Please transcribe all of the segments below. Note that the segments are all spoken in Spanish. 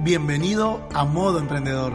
Bienvenido a Modo Emprendedor.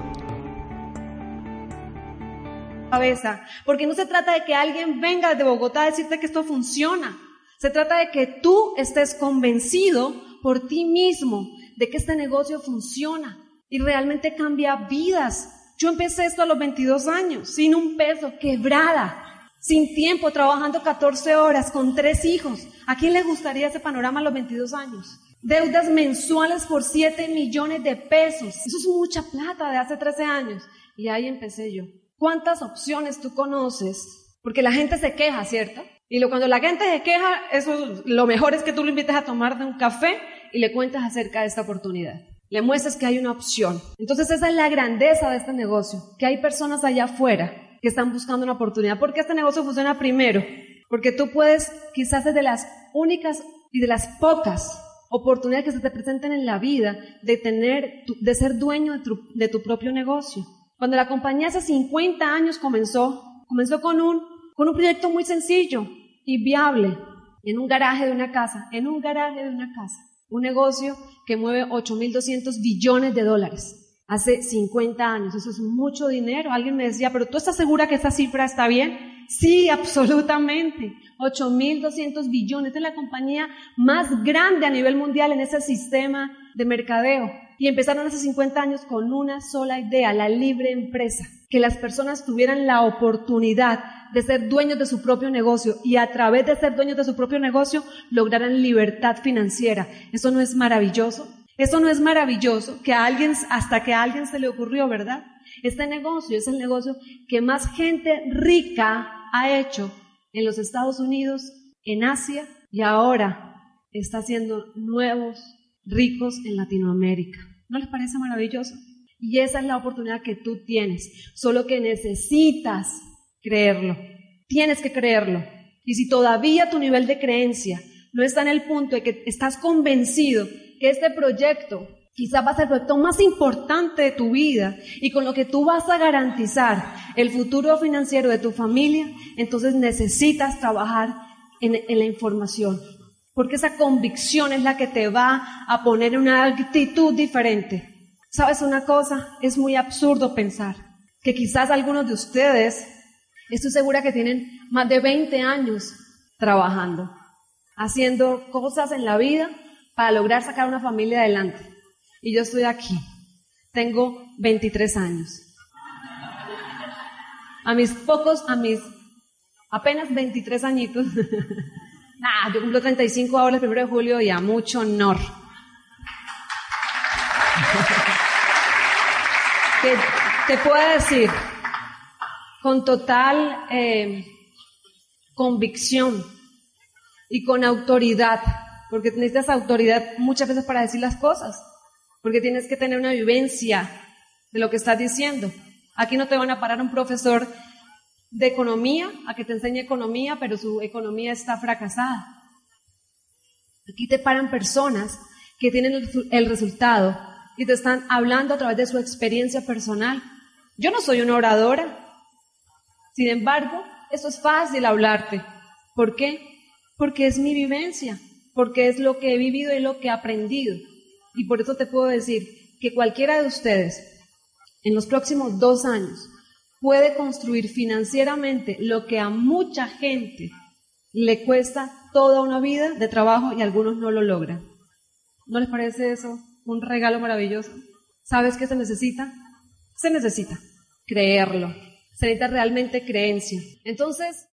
Cabeza, porque no se trata de que alguien venga desde Bogotá a decirte que esto funciona. Se trata de que tú estés convencido por ti mismo de que este negocio funciona y realmente cambia vidas. Yo empecé esto a los 22 años, sin un peso, quebrada, sin tiempo, trabajando 14 horas con tres hijos. ¿A quién le gustaría ese panorama a los 22 años? Deudas mensuales por 7 millones de pesos. Eso es mucha plata de hace 13 años. Y ahí empecé yo. ¿Cuántas opciones tú conoces? Porque la gente se queja, ¿cierto? Y lo, cuando la gente se queja, eso, lo mejor es que tú lo invites a tomar de un café y le cuentas acerca de esta oportunidad. Le muestras que hay una opción. Entonces esa es la grandeza de este negocio, que hay personas allá afuera que están buscando una oportunidad. ¿Por qué este negocio funciona primero? Porque tú puedes, quizás es de las únicas y de las pocas oportunidades que se te presenten en la vida de tener, de ser dueño de tu, propio negocio. Cuando la compañía hace 50 años comenzó, comenzó con un, con un proyecto muy sencillo y viable, en un garaje de una casa, en un garaje de una casa. Un negocio que mueve 8.200 billones de dólares. Hace 50 años, eso es mucho dinero. Alguien me decía, pero ¿tú estás segura que esa cifra está bien? Sí, absolutamente. 8.200 billones. es la compañía más grande a nivel mundial en ese sistema de mercadeo. Y empezaron hace 50 años con una sola idea, la libre empresa. Que las personas tuvieran la oportunidad de ser dueños de su propio negocio y a través de ser dueños de su propio negocio lograran libertad financiera. ¿Eso no es maravilloso? Eso no es maravilloso que a alguien, hasta que a alguien se le ocurrió, ¿verdad? Este negocio es el negocio que más gente rica ha hecho en los Estados Unidos, en Asia y ahora está haciendo nuevos ricos en Latinoamérica. ¿No les parece maravilloso? Y esa es la oportunidad que tú tienes, solo que necesitas creerlo. Tienes que creerlo. Y si todavía tu nivel de creencia no está en el punto de que estás convencido que este proyecto quizás va a ser el proyecto más importante de tu vida y con lo que tú vas a garantizar el futuro financiero de tu familia, entonces necesitas trabajar en, en la información. Porque esa convicción es la que te va a poner una actitud diferente. ¿Sabes una cosa? Es muy absurdo pensar que quizás algunos de ustedes, estoy segura que tienen más de 20 años trabajando, haciendo cosas en la vida para lograr sacar una familia adelante. Y yo estoy aquí. Tengo 23 años. A mis pocos, a mis apenas 23 añitos, Ah, yo cumplo 35 ahora el 1 de julio y a mucho honor. ¿Qué te puedo decir? Con total eh, convicción y con autoridad, porque necesitas autoridad muchas veces para decir las cosas, porque tienes que tener una vivencia de lo que estás diciendo. Aquí no te van a parar un profesor de economía a que te enseñe economía, pero su economía está fracasada. Aquí te paran personas que tienen el, resultado y te están hablando a través de su experiencia personal. Yo no soy una oradora. Sin embargo, eso es fácil hablarte. ¿Por qué? Porque es mi vivencia, porque es lo que he vivido y lo que he aprendido. Y por eso te puedo decir que cualquiera de ustedes, en los próximos dos años, puede construir financieramente lo que a mucha gente le cuesta toda una vida de trabajo y algunos no lo logran. ¿No les parece eso un regalo maravilloso? ¿Sabes qué se necesita? Se necesita creerlo. Se necesita realmente creencia. Entonces,